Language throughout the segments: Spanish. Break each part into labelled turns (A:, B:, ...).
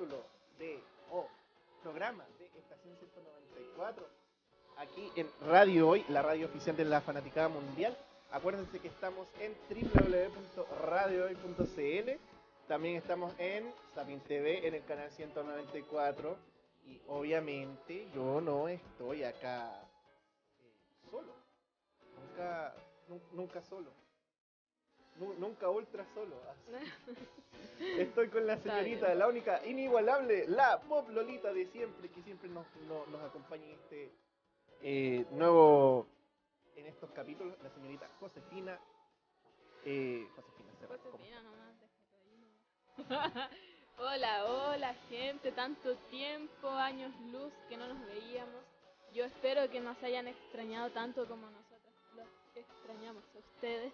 A: capítulo de, o programa de Estación 194, aquí en Radio Hoy, la radio oficial de la Fanaticada Mundial. Acuérdense que estamos en www.radiohoy.cl, también estamos en Sapin TV en el canal 194 y obviamente yo no estoy acá eh, solo, nunca, nu- nunca solo. Nu- Nunca ultra solo. Estoy con la señorita, la única, inigualable, la pop Lolita de siempre, que siempre nos, nos, nos acompaña en este eh, nuevo, en estos capítulos, la señorita Josefina. Eh, Josefina ¿cómo
B: Josefina nomás. Hola, hola gente, tanto tiempo, años luz que no nos veíamos. Yo espero que nos hayan extrañado tanto como nosotros los extrañamos a ustedes.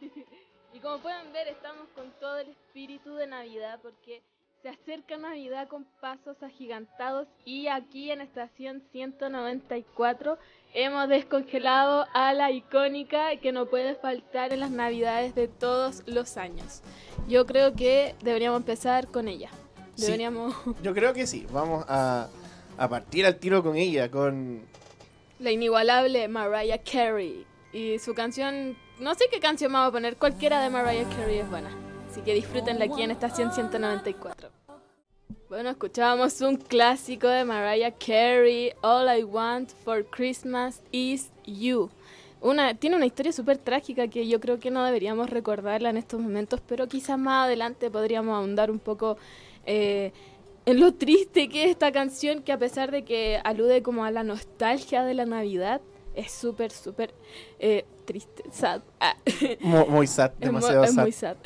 B: y como pueden ver, estamos con todo el espíritu de Navidad porque se acerca Navidad con pasos agigantados y aquí en estación 194 hemos descongelado a la icónica que no puede faltar en las Navidades de todos los años. Yo creo que deberíamos empezar con ella.
A: Sí.
B: Deberíamos
A: Yo creo que sí, vamos a, a partir al tiro con ella, con...
B: la inigualable Mariah Carey y su canción, no sé qué canción vamos a poner, cualquiera de Mariah Carey es buena. Así que disfrútenla aquí en estación 194. Bueno, escuchábamos un clásico de Mariah Carey, All I Want for Christmas is You. Una, tiene una historia súper trágica que yo creo que no deberíamos recordarla en estos momentos, pero quizás más adelante podríamos ahondar un poco eh, en lo triste que es esta canción, que a pesar de que alude como a la nostalgia de la Navidad, es súper, súper eh, triste, sad. Ah,
A: Mu- Muy sad, demasiado
B: es
A: sad.
B: muy sad.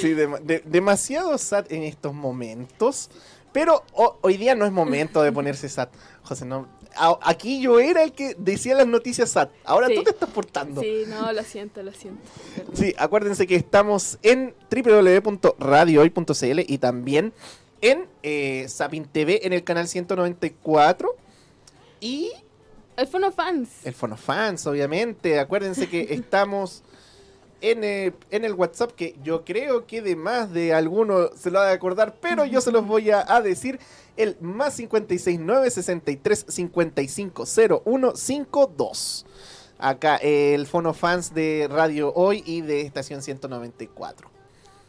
A: Sí, dema- de- demasiado sad en estos momentos. Pero ho- hoy día no es momento de ponerse sad. José, no. a- aquí yo era el que decía las noticias sad. Ahora
B: Sí.
A: tú te estás portando.
B: Sí, no, lo siento, lo siento. perdón.
A: Sí, acuérdense que estamos en www.radiohoy.cl y también en eh, Sapin TV en el canal 194 y
B: El Fono Fans.
A: el Fonofans, obviamente. Acuérdense que estamos en, eh, en el WhatsApp, que yo creo que de más de alguno se lo va a acordar, pero yo se los voy a, a decir. El más 569 63 55 0152. Acá el Fonofans de Radio Hoy y de Estación 194.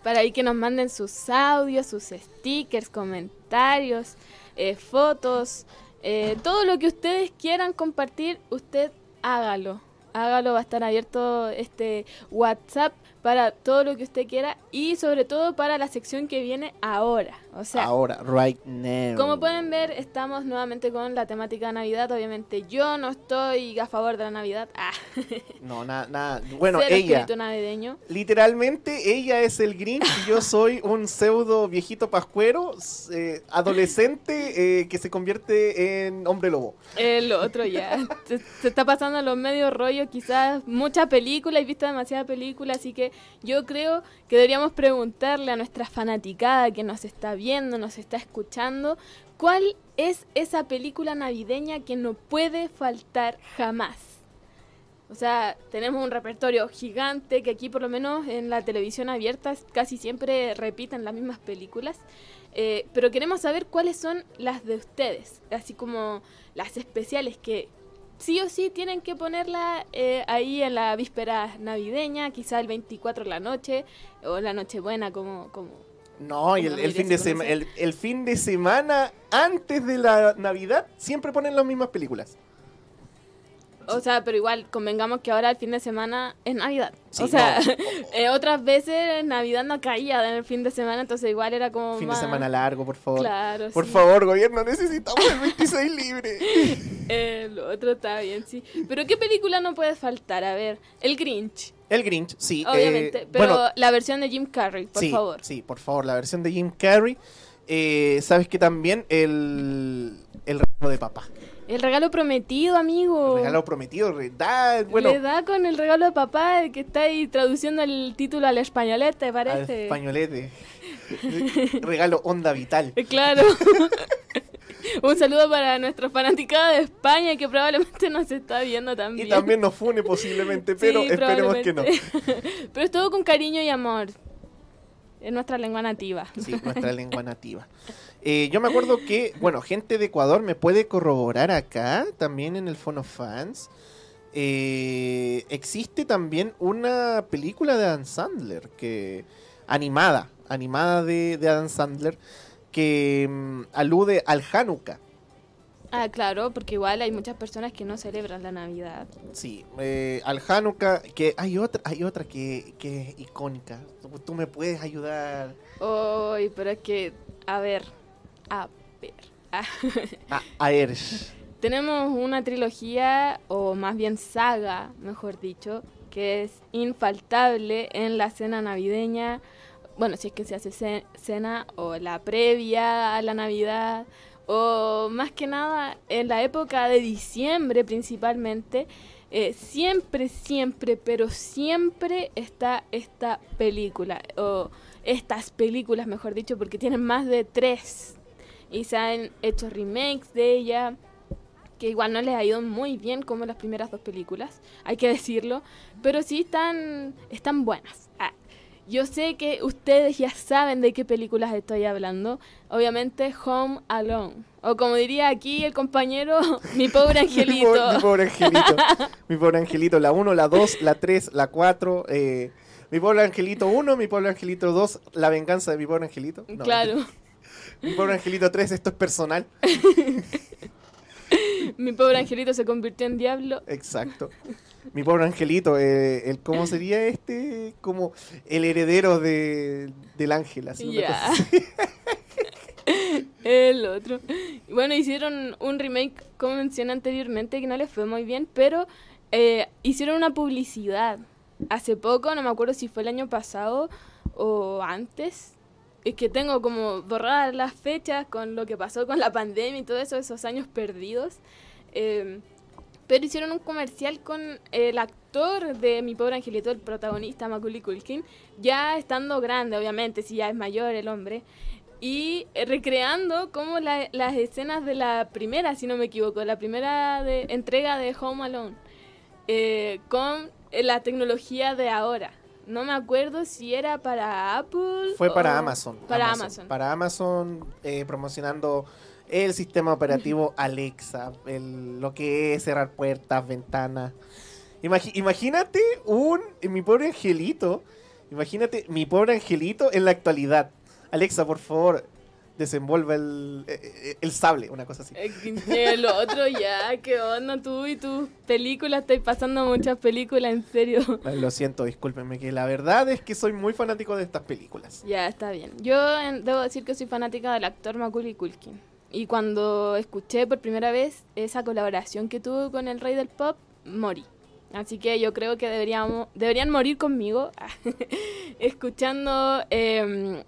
B: Para ahí que nos manden sus audios, sus stickers, comentarios, eh, fotos, eh, todo lo que ustedes quieran compartir, usted hágalo. Hágalo, va a estar abierto este WhatsApp para todo lo que usted quiera y sobre todo para la sección que viene ahora. O sea,
A: Ahora, right now.
B: Como pueden ver, estamos nuevamente con la temática de Navidad. Obviamente yo no estoy a favor de la Navidad. Ah,
A: No, nada, nada. Bueno,
B: cero
A: ella.
B: navideño.
A: Literalmente, ella es el Grinch y yo soy un pseudo viejito pascuero, eh, adolescente eh, que se convierte en hombre lobo.
B: El otro ya. se, se está pasando los medios rollos, quizás mucha película, he visto demasiada película, así que yo creo que deberíamos preguntarle a nuestra fanaticada que nos está viendo, nos está escuchando, ¿cuál es esa película navideña que no puede faltar jamás? O sea, tenemos un repertorio gigante que aquí por lo menos en la televisión abierta casi siempre repiten las mismas películas. Eh, pero queremos saber cuáles son las de ustedes, así como las especiales que sí o sí tienen que ponerla eh, ahí en la víspera navideña, quizá el 24 de la noche o la Nochebuena como... como
A: No, y el, fin de
B: se
A: sema- el fin de semana antes de la Navidad siempre ponen las mismas películas.
B: O sea, pero igual convengamos que ahora el fin de semana es Navidad.
A: Sí,
B: o sea,
A: no.
B: eh, otras veces Navidad no caía en el fin de semana, entonces igual era como...
A: Fin
B: más-
A: de semana largo, por favor.
B: Claro,
A: Por
B: sí.
A: favor, gobierno, necesitamos el 26 libre.
B: El otro está bien, sí. Pero ¿qué película no puede faltar? A ver, El Grinch,
A: El Grinch, sí. eh,
B: obviamente. pero
A: bueno,
B: la versión de Jim Carrey, por
A: sí,
B: favor.
A: Sí, por favor, la versión de Jim Carrey. Eh, Sabes que también el, el regalo de papá.
B: El regalo prometido, amigo.
A: El regalo prometido, da, bueno,
B: Le da con el regalo de papá que está ahí traduciendo el título al españolete,
A: al
B: parece.
A: españolete. regalo onda vital.
B: Claro. Un saludo para nuestra fanaticada de España que probablemente nos está viendo también.
A: Y también nos fune posiblemente,
B: Sí,
A: pero esperemos que no.
B: Pero es todo con cariño y amor. en nuestra lengua nativa.
A: Sí, nuestra lengua nativa. Eh, yo me acuerdo que, bueno, gente de Ecuador me puede corroborar acá, también en el Fono Fans. Eh, existe también una película de Adam Sandler, que animada, animada de, de Adam Sandler, que mm, alude al Hanukkah.
B: Ah, claro, porque igual hay muchas personas que no celebran la Navidad.
A: Sí, eh, al Hanukkah, que hay otra, hay otra que, que es icónica. Tú, tú me puedes ayudar.
B: Uy, pero es que, a ver, a ver. ah,
A: A, a ver.
B: Tenemos una trilogía, o más bien saga, mejor dicho, que es infaltable en la cena navideña. Bueno, si es que se hace ce- cena o la previa a la Navidad, o más que nada en la época de diciembre principalmente. eh, siempre, siempre, pero siempre está esta película, o estas películas, mejor dicho, porque tienen más de tres. Y se han hecho remakes de ella que igual no les ha ido muy bien como las primeras dos películas, hay que decirlo, pero sí están, están buenas. Ah, yo sé que ustedes ya saben de qué películas estoy hablando, obviamente Home Alone, o como diría aquí el compañero, mi pobre
A: Mi,
B: angelito.
A: po- mi pobre angelito. mi pobre angelito. La 1, la 2, la 3, la 4. Eh, mi pobre angelito 1, mi pobre angelito 2. La venganza de mi pobre angelito. No,
B: claro,
A: Mi pobre angelito 3, esto es personal.
B: mi pobre angelito se convirtió en diablo.
A: Exacto. Mi pobre angelito, eh, el, ¿cómo sería este? Como el heredero de, del ángel, así. así.
B: El otro. Bueno, hicieron un remake, como mencioné anteriormente, que no les fue muy bien, pero eh, hicieron una publicidad. Hace poco, no me acuerdo si fue el año pasado o antes. Es que tengo como borradas las fechas con lo que pasó con la pandemia y todo eso, esos años perdidos. Eh, pero hicieron un comercial con el actor de Mi Pobre Angelito, el protagonista, Macaulay Culkin, ya estando grande, obviamente, si ya es mayor el hombre, y recreando como la- las escenas de la primera, si no me equivoco, la primera de, entrega de Home Alone, eh, con la tecnología de ahora. No me acuerdo si era para Apple.
A: Fue para Amazon.
B: Para Amazon.
A: Para Amazon, eh, promocionando el sistema operativo Alexa, el- lo que es cerrar puertas, ventanas. Imagínate un mi pobre angelito. Imagínate mi pobre angelito en la actualidad. Alexa, por favor, desenvuelva el, eh, eh, el sable, una cosa así.
B: El otro ya, ¿qué onda tú y tus películas? Estoy pasando muchas películas, en serio.
A: Lo siento, discúlpenme, que la verdad es que soy muy fanático de estas películas.
B: Ya, está bien. Yo debo decir que soy fanática del actor Macaulay Culkin. Y cuando escuché por primera vez esa colaboración que tuvo con el rey del pop, morí. Así que yo creo que deberíamos, deberían morir conmigo escuchando em,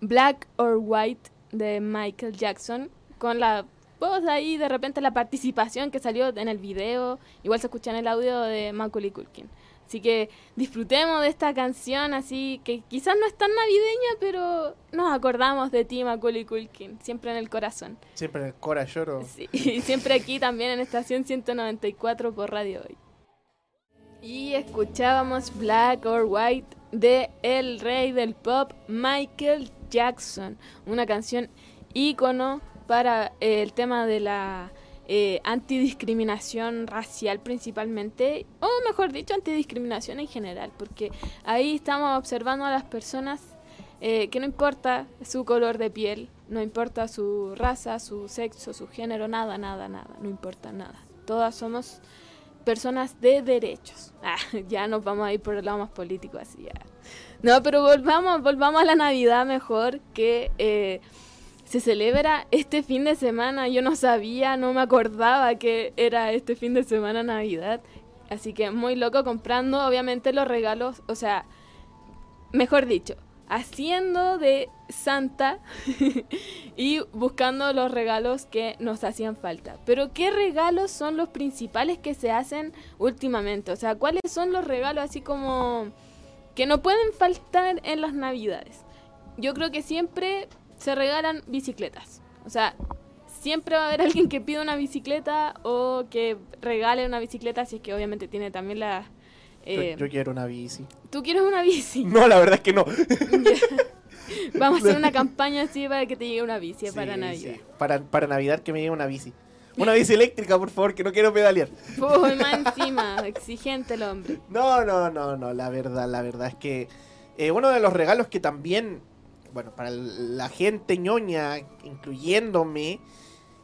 B: Black or White de Michael Jackson con la voz ahí, de repente la participación que salió en el video, igual se escucha en el audio de Macaulay Culkin. Así que disfrutemos de esta canción así que quizás no es tan navideña, pero nos acordamos de ti, Macaulay Culkin, siempre en el corazón.
A: Siempre en el cora lloro.
B: Sí, y siempre aquí también en estación 194 por Radio Hoy. Y escuchábamos Black or White de el rey del pop Michael Jackson, una canción ícono para eh, el tema de la eh, antidiscriminación racial principalmente, o mejor dicho, antidiscriminación en general, porque ahí estamos observando a las personas eh, que no importa su color de piel, no importa su raza, su sexo, su género, nada, nada, nada, no importa nada. Todas somos personas de derechos. Ah, ya nos vamos a ir por el lado más político así. ya. No, pero volvamos, volvamos a la Navidad mejor que eh, se celebra este fin de semana. Yo no sabía, no me acordaba que era este fin de semana Navidad. Así que muy loco comprando, obviamente, los regalos, o sea, mejor dicho, haciendo de Santa y buscando los regalos que nos hacían falta. Pero ¿qué regalos son los principales que se hacen últimamente? O sea, ¿cuáles son los regalos así como que no pueden faltar en las navidades? Yo creo que siempre se regalan bicicletas. O sea, siempre va a haber alguien que pida una bicicleta o que regale una bicicleta, si es que obviamente tiene también la, Eh,
A: yo, yo quiero una bici.
B: ¿Tú quieres una bici?
A: No, la verdad es que no.
B: Vamos a hacer una campaña así para que te llegue una bici para Navidad.
A: sí. Para, para Navidad que me llegue una bici. Una bici eléctrica, por favor, que no quiero pedalear.
B: Uy, más encima, exigente el hombre.
A: No, no, no, no, la verdad, la verdad es que eh, uno de los regalos que también, bueno, para la gente ñoña, incluyéndome,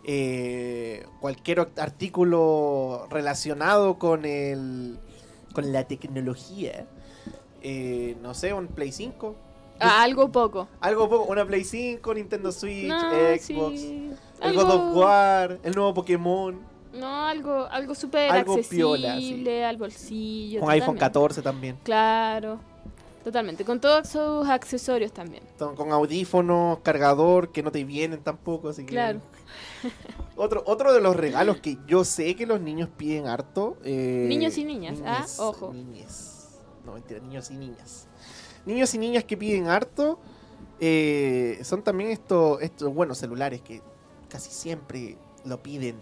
A: eh, cualquier artículo relacionado con el con la tecnología, eh, no sé, un Play 5,
B: Ah, algo poco.
A: algo poco, una Play 5, Nintendo Switch,
B: No,
A: Xbox,
B: sí.
A: el
B: Algo-
A: God of War, el nuevo Pokémon,
B: No, algo, algo súper
A: Algo
B: accesible
A: piola, sí.
B: al bolsillo.
A: con iPhone
B: totalmente.
A: 14 también.
B: Claro, totalmente. Con todos sus accesorios también.
A: Con audífonos, cargador, que no te vienen tampoco, así que...
B: Claro.
A: Otro, otro de los regalos que yo sé que los niños piden harto... eh,
B: Niños y niñas, ah, ojo.
A: niñes. No, mentira, niños y niñas. Niños y niñas que piden harto eh, son también estos, estos buenos celulares que casi siempre lo piden.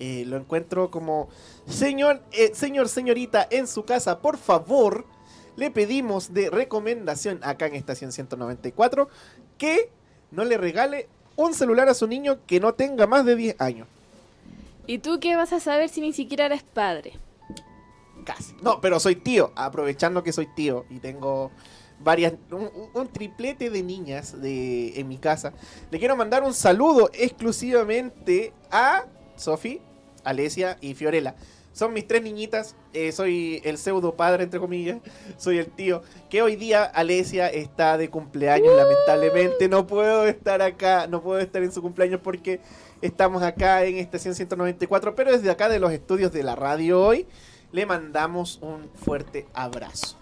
A: Eh, lo encuentro como, señor, señor, señorita, en su casa, por favor, le pedimos de recomendación acá en Estación 194 que no le regale un celular a su niño que no tenga más de 10 años.
B: ¿Y tú qué vas a saber si ni siquiera eres padre?
A: Casi. No, pero soy tío, aprovechando que soy tío y tengo varias, un, un triplete de niñas de, en mi casa. Le quiero mandar un saludo exclusivamente a Sofi, Alesia y Fiorella. Son mis tres niñitas, eh, soy el pseudo padre, entre comillas, soy el tío, que hoy día Alesia está de cumpleaños, lamentablemente no puedo estar acá, no puedo estar en su cumpleaños porque estamos acá en Estación 194, pero desde acá de los estudios de la radio hoy, le mandamos un fuerte abrazo.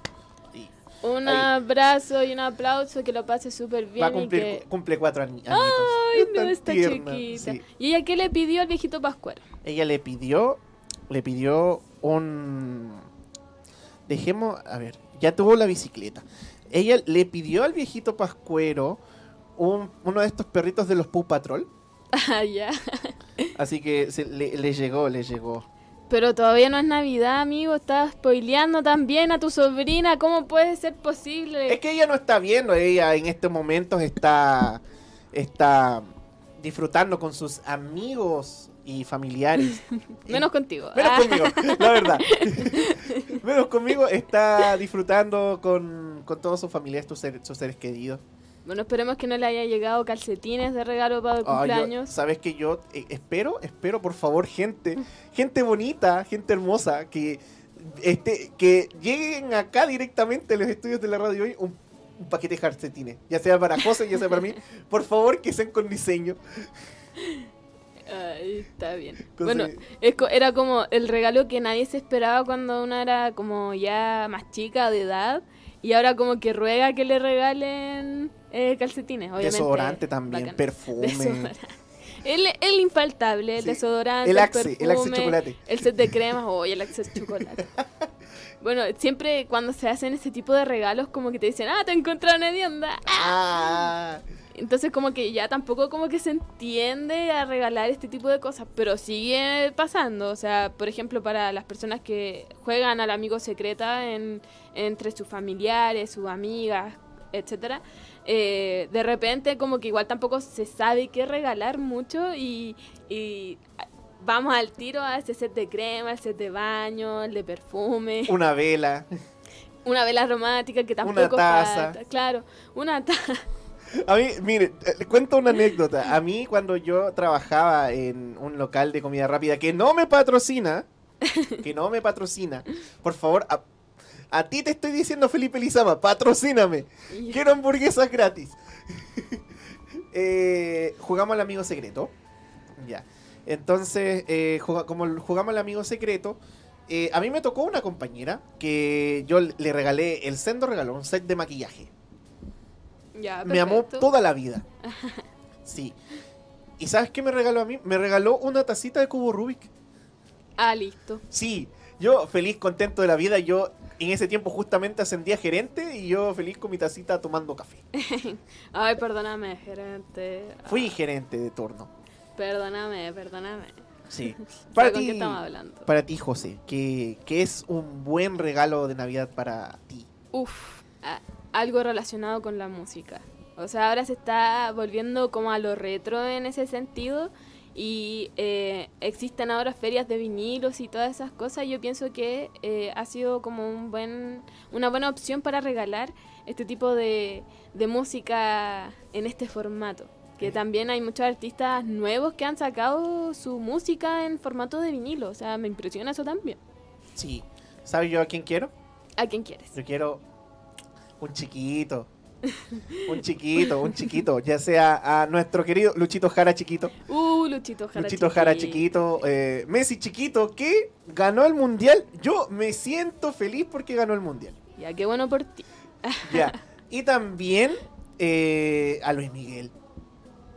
B: Un
A: Ahí.
B: abrazo y un aplauso, que lo pase súper bien
A: va a
B: y
A: cumplir,
B: que...
A: cumple cuatro añitos.
B: Ay,
A: Es
B: no, está
A: tierna,
B: chiquita.
A: sí.
B: ¿Y ella qué le pidió al viejito Pascuero?
A: Ella le pidió, le pidió un... Dejemos, a ver, ya tuvo la bicicleta. Ella le pidió al viejito Pascuero un, uno de estos perritos de los Paw Patrol.
B: Ah, ya.
A: Así que se- le, le llegó, le llegó.
B: Pero todavía no es Navidad, amigo. Estás spoileando también a tu sobrina. ¿Cómo puede ser posible?
A: Es que ella no está viendo, ella en estos momentos está, está disfrutando con sus amigos y familiares.
B: Menos contigo.
A: Menos
B: Ah.
A: conmigo, la verdad. Menos conmigo está disfrutando con, con todos sus familiares, sus seres, sus seres queridos.
B: Bueno, esperemos que no le haya llegado calcetines de regalo para el
A: Ah, yo-
B: cumpleaños.
A: Sabes que yo eh, espero, espero por favor, gente, gente bonita, gente hermosa, que este, que lleguen acá directamente a los estudios de la radio hoy un, un paquete de calcetines, ya sea para José, ya sea para mí, por favor que sean con diseño.
B: Ay, está bien. Bueno,
A: su-
B: es co- era como el regalo que nadie se esperaba cuando uno era como ya más chica de edad. Y ahora como que ruega que le regalen eh, calcetines, obviamente.
A: Desodorante también,
B: bacán.
A: perfume.
B: Desodorante. El, el infaltable, el
A: Sí,
B: desodorante,
A: el Axe, el
B: perfume,
A: Axe chocolate.
B: el set de cremas, oye, el Axe chocolate. bueno, siempre cuando se hacen este tipo de regalos como que te dicen, ah, te encontraron hedionda.
A: Ah,
B: Entonces como que ya tampoco como que se entiende a regalar este tipo de cosas, pero sigue pasando. O sea, por ejemplo, para las personas que juegan al amigo secreta en, entre sus familiares, sus amigas, etcétera, eh, de repente como que igual tampoco se sabe qué regalar mucho y, y vamos al tiro a ese set de crema, el set de baño, el de perfume,
A: una vela.
B: una vela romántica que tampoco
A: taza.
B: falta. Claro, una taza.
A: A mí, mire, eh, le cuento una anécdota. A mí cuando yo trabajaba en un local de comida rápida que no me patrocina, que no me patrocina, por favor, a, a ti te estoy diciendo Felipe Lizama, patrocíname. Quiero hamburguesas gratis. Eh, jugamos al amigo secreto. Ya. Entonces, eh, como jugamos al amigo secreto, eh, a mí me tocó una compañera que yo le regalé el sendo regalo, un set de maquillaje.
B: Ya,
A: Me amó toda la vida. Sí. ¿Y sabes qué me regaló a mí? Me regaló una tacita de cubo Rubik.
B: Ah, listo.
A: Sí, yo feliz, contento de la vida. Yo en ese tiempo justamente ascendí a gerente y yo feliz con mi tacita tomando café.
B: Ay, perdóname, gerente.
A: Fui
B: Ah,
A: gerente de turno.
B: Perdóname, perdóname.
A: Sí.
B: Para
A: Para
B: ¿Con qué
A: ti, para ti, José, ¿qué, qué es un buen regalo de Navidad para ti?
B: Uf, a- algo relacionado con la música. O sea, ahora se está volviendo como a lo retro en ese sentido y eh, existen ahora ferias de vinilos y todas esas cosas. Yo pienso que eh, ha sido como un buen, una buena opción para regalar este tipo de, de música en este formato. Que también hay muchos artistas nuevos que han sacado su música en formato de vinilo. O sea, me impresiona eso también.
A: Sí. ¿Sabes yo a quién quiero?
B: ¿A quién quieres?
A: Yo quiero un chiquito. Un chiquito, un chiquito. Ya sea a nuestro querido Luchito Jara chiquito.
B: Uh, Luchito Jara.
A: Luchito Jara chiquito. eh, Messi chiquito que ganó el mundial. Yo me siento feliz porque ganó el mundial.
B: Ya, qué bueno por ti.
A: Ya. Y también eh, a Luis Miguel.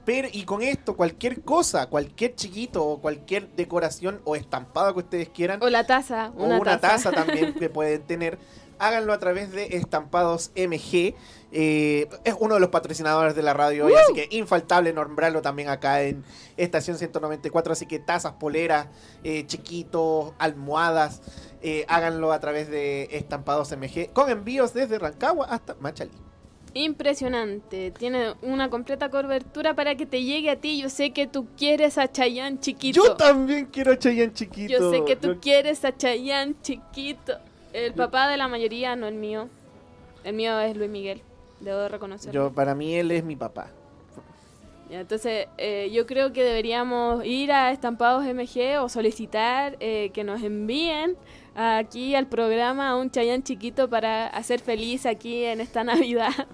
A: Pero, y con esto, cualquier cosa, cualquier chiquito o cualquier decoración o estampada que ustedes quieran,
B: O la taza,
A: o
B: una,
A: una taza también que pueden tener, háganlo a través de Estampados MG. Eh, es uno de los patrocinadores de la radio hoy, así que infaltable nombrarlo también acá en Estación 194. Así que tazas, poleras, eh, chiquitos, almohadas, eh, háganlo a través de Estampados MG con envíos desde Rancagua hasta Machalí.
B: Impresionante. Tiene una completa cobertura para que te llegue a ti. Yo sé que tú quieres a Chayanne chiquito.
A: Yo también quiero a Chayanne chiquito.
B: Yo sé que tú
A: Yo-
B: quieres a Chayanne chiquito. El papá de la mayoría, no el mío. El mío es Luis Miguel. Debo reconocerlo.
A: yo, para mí él es mi papá.
B: Entonces, eh, yo creo que deberíamos ir a Estampados MG o solicitar eh, que nos envíen aquí al programa a un Chayán chiquito para hacer feliz aquí en esta Navidad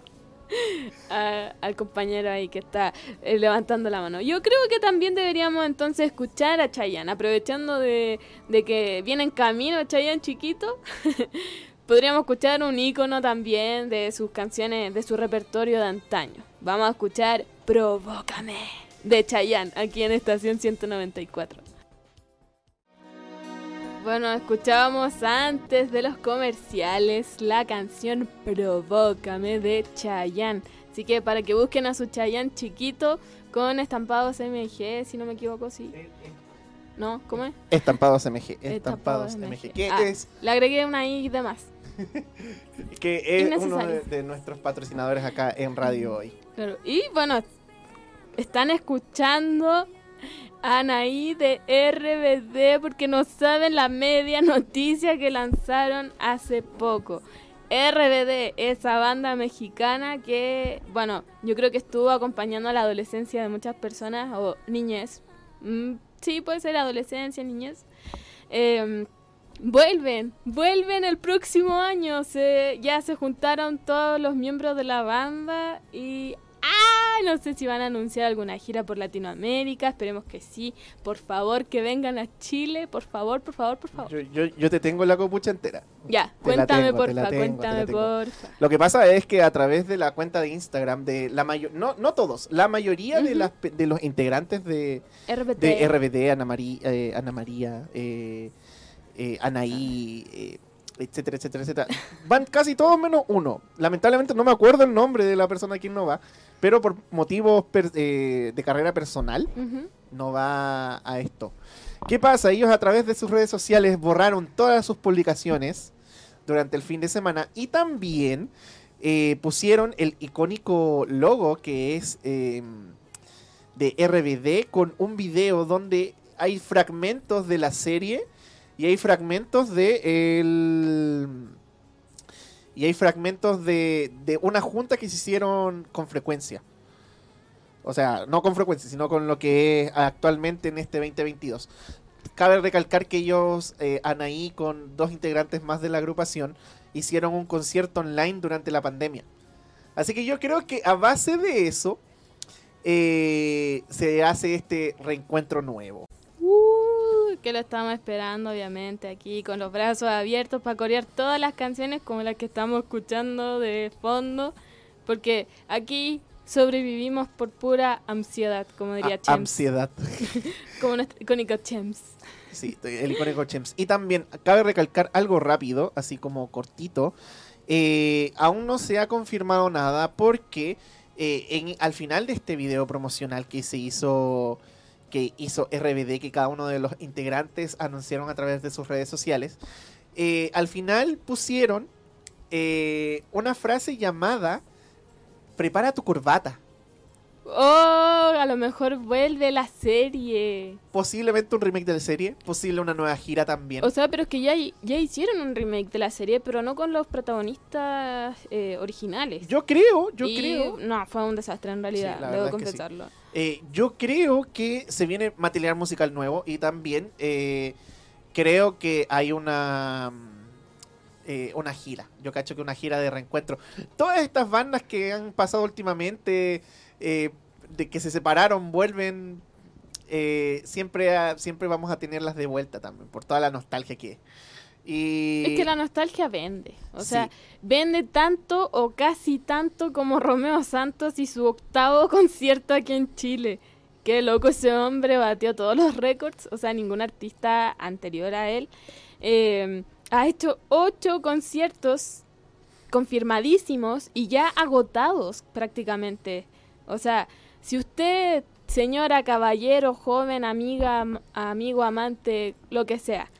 B: a- al compañero ahí que está eh, levantando la mano. Yo creo que también deberíamos entonces escuchar a Chayanne, aprovechando de, de que viene en camino Chayanne chiquito. Podríamos escuchar un icono también de sus canciones, de su repertorio de antaño. Vamos a escuchar Provócame de Chayanne aquí en Estación 194. Bueno, escuchábamos antes de los comerciales la canción Provócame de Chayanne. Así que para que busquen a su Chayanne chiquito con estampados MG, si no me equivoco, sí. ¿No? ¿Cómo es?
A: Estampados MG.
B: Estampados
A: Estampados MG.
B: MG.
A: Que
B: Ah.
A: es,
B: Le agregué una I de más.
A: que es uno de, de nuestros patrocinadores acá en radio hoy.
B: Claro. Y bueno, están escuchando Anaí de RBD porque no saben la media noticia que lanzaron hace poco. RBD, esa banda mexicana que, bueno, yo creo que estuvo acompañando a la adolescencia de muchas personas o niñez. Mm, sí, puede ser adolescencia, niñez. Em, vuelven, vuelven el próximo año. Se, ya se juntaron todos los miembros de la banda y... ¡Ah! No sé si van a anunciar alguna gira por Latinoamérica. Esperemos que sí. Por favor, que vengan a Chile. Por favor, por favor, por favor.
A: Yo, yo, yo te tengo la copucha entera.
B: Ya,
A: Te
B: cuéntame,
A: tengo,
B: porfa,
A: tengo, te
B: cuéntame, porfa.
A: Lo que pasa es que a través de la cuenta de Instagram de la mayor, no, no todos, la mayoría de las de los integrantes de,
B: RBD.
A: de RBD, Ana María, eh, Ana María, eh, eh, Anaí, eh, etcétera, etcétera, etcétera. Van casi todos menos uno. Lamentablemente no me acuerdo el nombre de la persona a quien no va, pero por motivos per- eh, de carrera personal no va a esto. ¿Qué pasa? Ellos a través de sus redes sociales borraron todas sus publicaciones durante el fin de semana y también eh, pusieron el icónico logo que es eh, de RBD con un video donde hay fragmentos de la serie y hay fragmentos de el y hay fragmentos de, de una junta que se hicieron con frecuencia. O sea, no con frecuencia, sino con lo que es actualmente en este 2022. Cabe recalcar que ellos, eh, Anaí, con dos integrantes más de la agrupación, hicieron un concierto online durante la pandemia. Así que yo creo que a base de eso eh, se hace este reencuentro nuevo.
B: Que lo estamos esperando, obviamente, aquí con los brazos abiertos para corear todas las canciones como las que estamos escuchando de fondo. Porque aquí sobrevivimos por pura ansiedad, como diría
A: A-
B: Chems.
A: ansiedad.
B: Como nuestro icónico Chems.
A: Sí, el icónico Chems. Y también cabe recalcar algo rápido, así como cortito. Eh, aún no se ha confirmado nada porque eh, en- al final de este video promocional que se hizo que hizo RBD, que cada uno de los integrantes anunciaron a través de sus redes sociales, eh, al final pusieron eh, una frase llamada Prepara tu corbata.
B: Oh, a lo mejor vuelve la serie.
A: Posiblemente un remake de la serie, posible una nueva gira también.
B: O sea, pero es que ya, ya hicieron un remake de la serie, pero no con los protagonistas eh, originales.
A: Yo creo, yo
B: Y,
A: creo.
B: No, fue un desastre en realidad,
A: Sí,
B: debo
A: verdad es que sí. Eh, yo creo que se viene material musical nuevo y también eh, creo que hay una mm, eh, una gira. Yo cacho que una gira de reencuentro. Todas estas bandas que han pasado últimamente, eh, de que se separaron, vuelven. eh, siempre, a- siempre vamos a tenerlas de vuelta también, por toda la nostalgia que es. Y
B: Es que la nostalgia vende. O
A: Sí.
B: sea, vende tanto o casi tanto como Romeo Santos y su octavo concierto aquí en Chile. Qué loco ese hombre, batió todos los récords. O sea, ningún artista anterior a él. eh, ha hecho ocho conciertos confirmadísimos y ya agotados prácticamente. O sea, si usted, señora, caballero, joven, amiga, am- amigo, amante, lo que sea,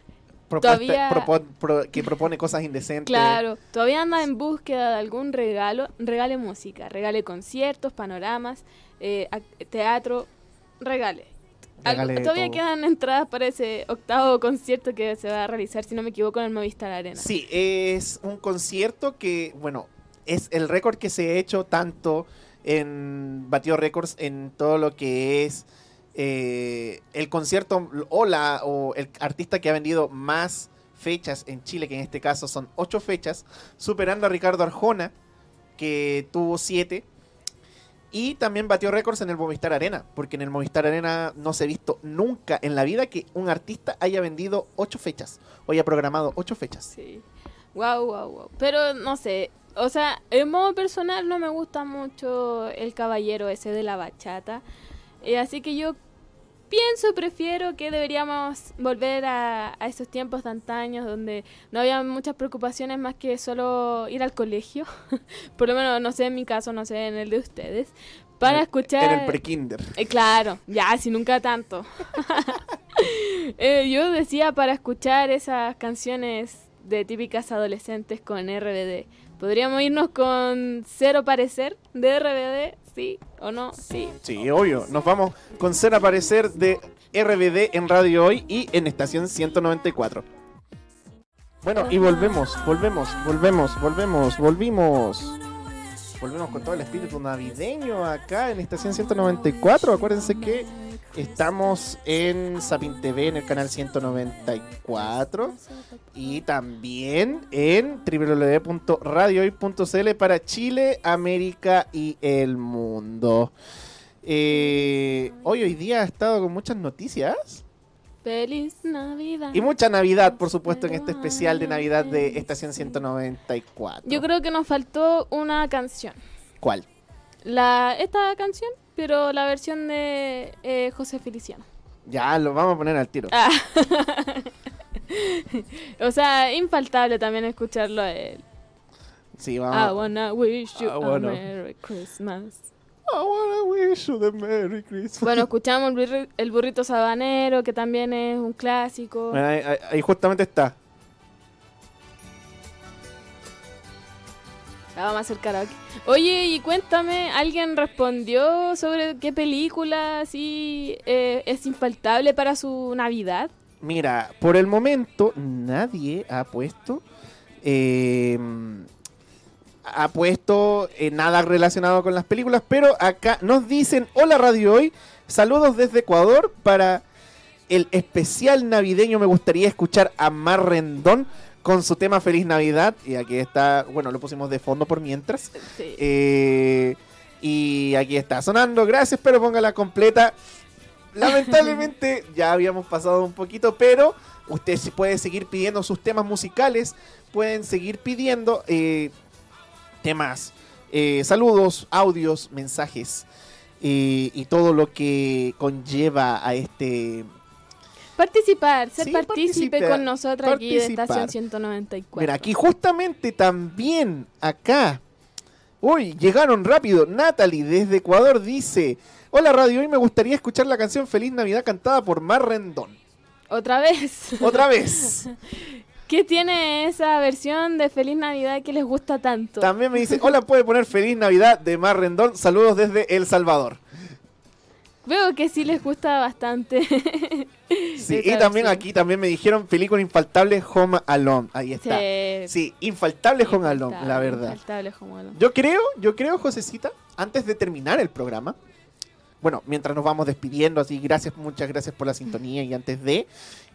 B: todavía-
A: propo- pro- que propone cosas indecentes.
B: Claro, todavía anda en búsqueda de algún regalo, regale música, regale conciertos, panoramas, eh, teatro, regale. Algo- todavía
A: todo.
B: quedan entradas para ese octavo concierto que se va a realizar, si no me equivoco, en el Movistar Arena.
A: Sí, es un concierto que, bueno, es el récord que se ha hecho tanto en Batió Records en todo lo que es eh, el concierto o, la, o el artista que ha vendido más fechas en Chile, que en este caso son ocho fechas, superando a Ricardo Arjona, que tuvo siete. Y también batió récords en el Movistar Arena, porque en el Movistar Arena no se ha visto nunca en la vida que un artista haya vendido ocho fechas o haya programado ocho fechas.
B: Sí. Wow, wow, wow. Pero no sé, o sea, en modo personal no me gusta mucho el caballero ese de la bachata. Eh, así que yo pienso, prefiero que deberíamos volver a, a esos tiempos de antaños donde no había muchas preocupaciones más que solo ir al colegio. Por lo menos, no sé en mi caso, no sé en el de ustedes. Para
A: En-
B: escuchar...
A: En el prekinder.
B: Eh, claro, ya, si nunca tanto. Eh, yo decía para escuchar esas canciones de típicas adolescentes con RBD. ¿Podríamos irnos con Cero Parecer de RBD? ¿Sí o no? Sí.
A: Sí, obvio. Nos vamos con ser aparecer de RBD en Radio Hoy y en Estación 194. Bueno, y volvemos, volvemos, volvemos, volvemos, volvimos. Volvemos con todo el espíritu navideño acá en Estación 194. Acuérdense que estamos en Sapin TV en el canal 194 y también en www.radiohoy.cl para Chile, América y el mundo. Eh, hoy, hoy día ha estado con muchas noticias
B: Feliz Navidad.
A: y mucha Navidad, por supuesto, en este especial de Navidad de Estación 194.
B: Yo creo que nos faltó una canción.
A: ¿Cuál?
B: La, esta canción, pero la versión de eh, José Feliciano.
A: Ya, lo vamos a poner al tiro.
B: Ah. o sea, infaltable también escucharlo a él.
A: Sí,
B: I
A: vamos.
B: wanna wish you
A: I wanna-
B: a Merry Christmas.
A: I wanna wish you the Merry Christmas.
B: Bueno, escuchamos el, burri- el burrito sabanero, que también es un clásico.
A: Bueno, ahí, ahí- ahí justamente está.
B: La vamos a hacer karaoke. Oye, y cuéntame, ¿alguien respondió sobre qué película así eh, es infaltable para su Navidad?
A: Mira, por el momento nadie ha puesto eh, ha puesto eh, nada relacionado con las películas, pero acá nos dicen, hola Radio Hoy, saludos desde Ecuador para el especial navideño me gustaría escuchar a Mar Rendón con su tema Feliz Navidad y aquí está, bueno, lo pusimos de fondo por mientras.
B: Sí.
A: Eh, y aquí está sonando, gracias, pero póngala completa. Lamentablemente ya habíamos pasado un poquito, pero usted puede seguir pidiendo sus temas musicales, pueden seguir pidiendo eh, temas, eh, saludos, audios, mensajes eh, y todo lo que conlleva a este...
B: Participar, ser
A: Sí,
B: partícipe
A: participa-
B: con nosotros aquí de. Estación 194.
A: Mira, aquí justamente también acá Uy, llegaron rápido. Natalie desde Ecuador dice: Hola Radio, hoy me gustaría escuchar la canción Feliz Navidad cantada por Mar Rendón.
B: Otra vez.
A: Otra vez.
B: ¿Qué tiene esa versión de Feliz Navidad que les gusta tanto?
A: También me dice: Hola, puede poner Feliz Navidad de Mar Rendón. Saludos desde El Salvador.
B: Veo que sí les gusta bastante.
A: Sí, y también
B: versión.
A: aquí también me dijeron película infaltable Home Alone. Ahí está.
B: Sí.
A: Sí, infaltable Home Alone, la verdad.
B: infaltable Home Alone.
A: Yo creo, yo creo, Josecita, antes de terminar el programa, bueno, mientras nos vamos despidiendo, así, gracias, muchas gracias por la sintonía y antes de,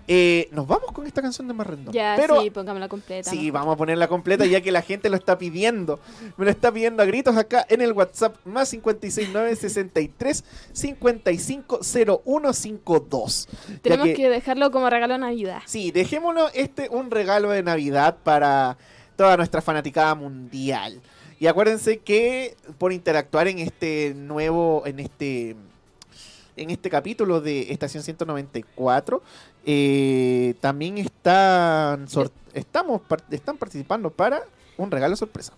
A: eh, nos vamos con esta canción de Marrendón.
B: Ya,
A: Pero
B: sí, póngamela completa.
A: Sí, vamos a ponerla completa ya que la gente lo está pidiendo. Me lo está pidiendo a gritos acá en el WhatsApp más 569 63 55 0152. Ya
B: Tenemos que... dejarlo como regalo de Navidad.
A: Sí, dejémoslo este un regalo de Navidad para toda nuestra fanaticada mundial. Y acuérdense que por interactuar en este nuevo, en este en este capítulo de Estación 194, eh, también están estamos están participando para un regalo sorpresa.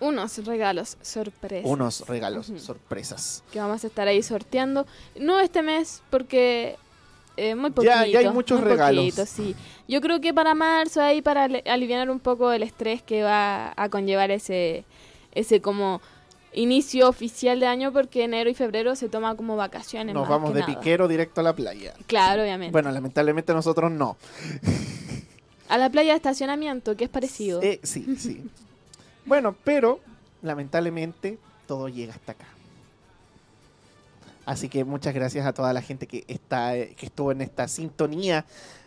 B: Unos regalos sorpresas.
A: Unos regalos sorpresas.
B: que vamos a estar ahí sorteando. No este mes, porque eh, muy poquito.
A: Ya- ya hay muchos
B: muy
A: regalos.
B: poquito, sí. Yo creo que para marzo, ahí para ali- aliviar un poco el estrés que va a conllevar ese, ese como inicio oficial de año, porque enero y febrero se toma como vacaciones.
A: Nos
B: más
A: vamos
B: que
A: de
B: nada.
A: piquero directo a la playa.
B: Claro, obviamente.
A: Bueno, lamentablemente nosotros no.
B: A la playa de estacionamiento, que es parecido.
A: Eh, sí, sí. bueno, pero lamentablemente todo llega hasta acá. Así que muchas gracias a toda la gente que está eh, que estuvo en esta sintonía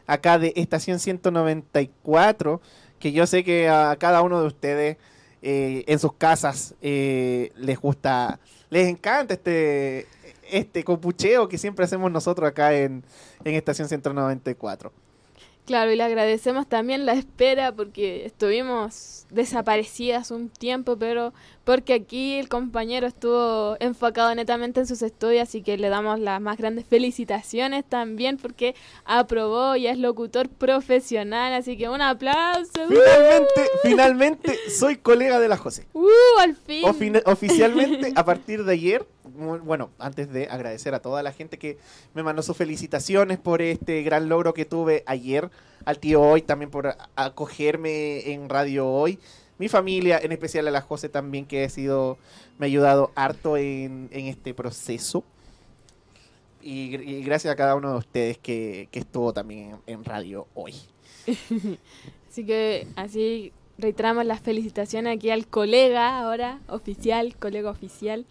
A: acá de estación 194, que yo sé que a cada uno de ustedes eh, en sus casas eh, les gusta, les encanta este este copucheo que siempre hacemos nosotros acá en, en estación 194.
B: Claro, y le agradecemos también la espera porque estuvimos desaparecidas un tiempo, pero porque aquí el compañero estuvo enfocado netamente en sus estudios, así que le damos las más grandes felicitaciones también porque aprobó y es locutor profesional, así que un aplauso.
A: Finalmente, finalmente soy colega de la José.
B: ¡Uh! Al fin.
A: Ofi- oficialmente, a partir de ayer, bueno, antes de agradecer a toda la gente que me mandó sus felicitaciones por este gran logro que tuve ayer, al tío hoy, también por acogerme en Radio Hoy, mi familia, en especial a la José también, que ha sido, me ha ayudado harto en, en este proceso. Y, gr- y gracias a cada uno de ustedes que, que estuvo también en, en Radio Hoy.
B: Así que así reiteramos las felicitaciones aquí al colega ahora, oficial, colega oficial.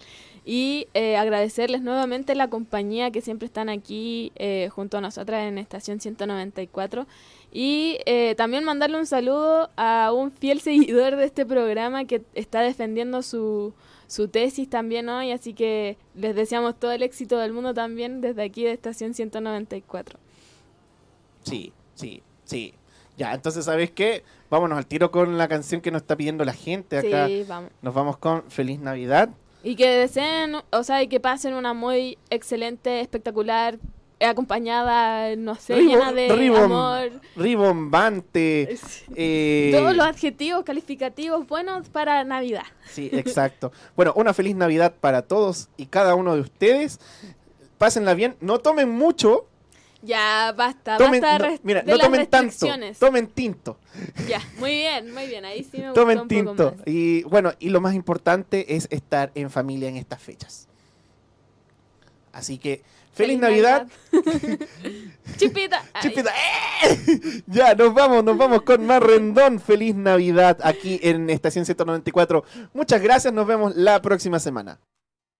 B: Y eh, agradecerles nuevamente la compañía que siempre están aquí eh, junto a nosotras en Estación 194. Y eh, también mandarle un saludo a un fiel seguidor de este programa que está defendiendo su, su tesis también hoy. Así que les deseamos todo el éxito del mundo también desde aquí de Estación 194.
A: Sí, sí, sí. Ya, entonces, ¿sabes qué? Vámonos al tiro con la canción que nos está pidiendo la gente acá.
B: Sí, vamos.
A: Nos vamos con Feliz Navidad.
B: Y que deseen, o sea, y que pasen una muy excelente, espectacular, acompañada, no sé, llena de
A: ribom-
B: amor.
A: Ribombante. eh,
B: Todos los adjetivos calificativos buenos para Navidad.
A: Sí, exacto. bueno, una feliz Navidad para todos y cada uno de ustedes. Pásenla bien. No tomen mucho.
B: Ya, basta,
A: Tomen,
B: basta
A: no, mira,
B: de
A: no
B: las
A: tomen tanto. Tomen tinto.
B: Ya, muy bien, muy bien, ahí sí me gustó
A: Tomen
B: poco
A: tinto.
B: más.
A: Y bueno, y lo más importante es estar en familia en estas fechas. Así que, feliz, Navidad.
B: Chipita. Ay.
A: Chipita, ¡eh! Ya, nos vamos, nos vamos con más rendón. Feliz Navidad aquí en Estación 194. Muchas gracias, nos vemos la próxima semana.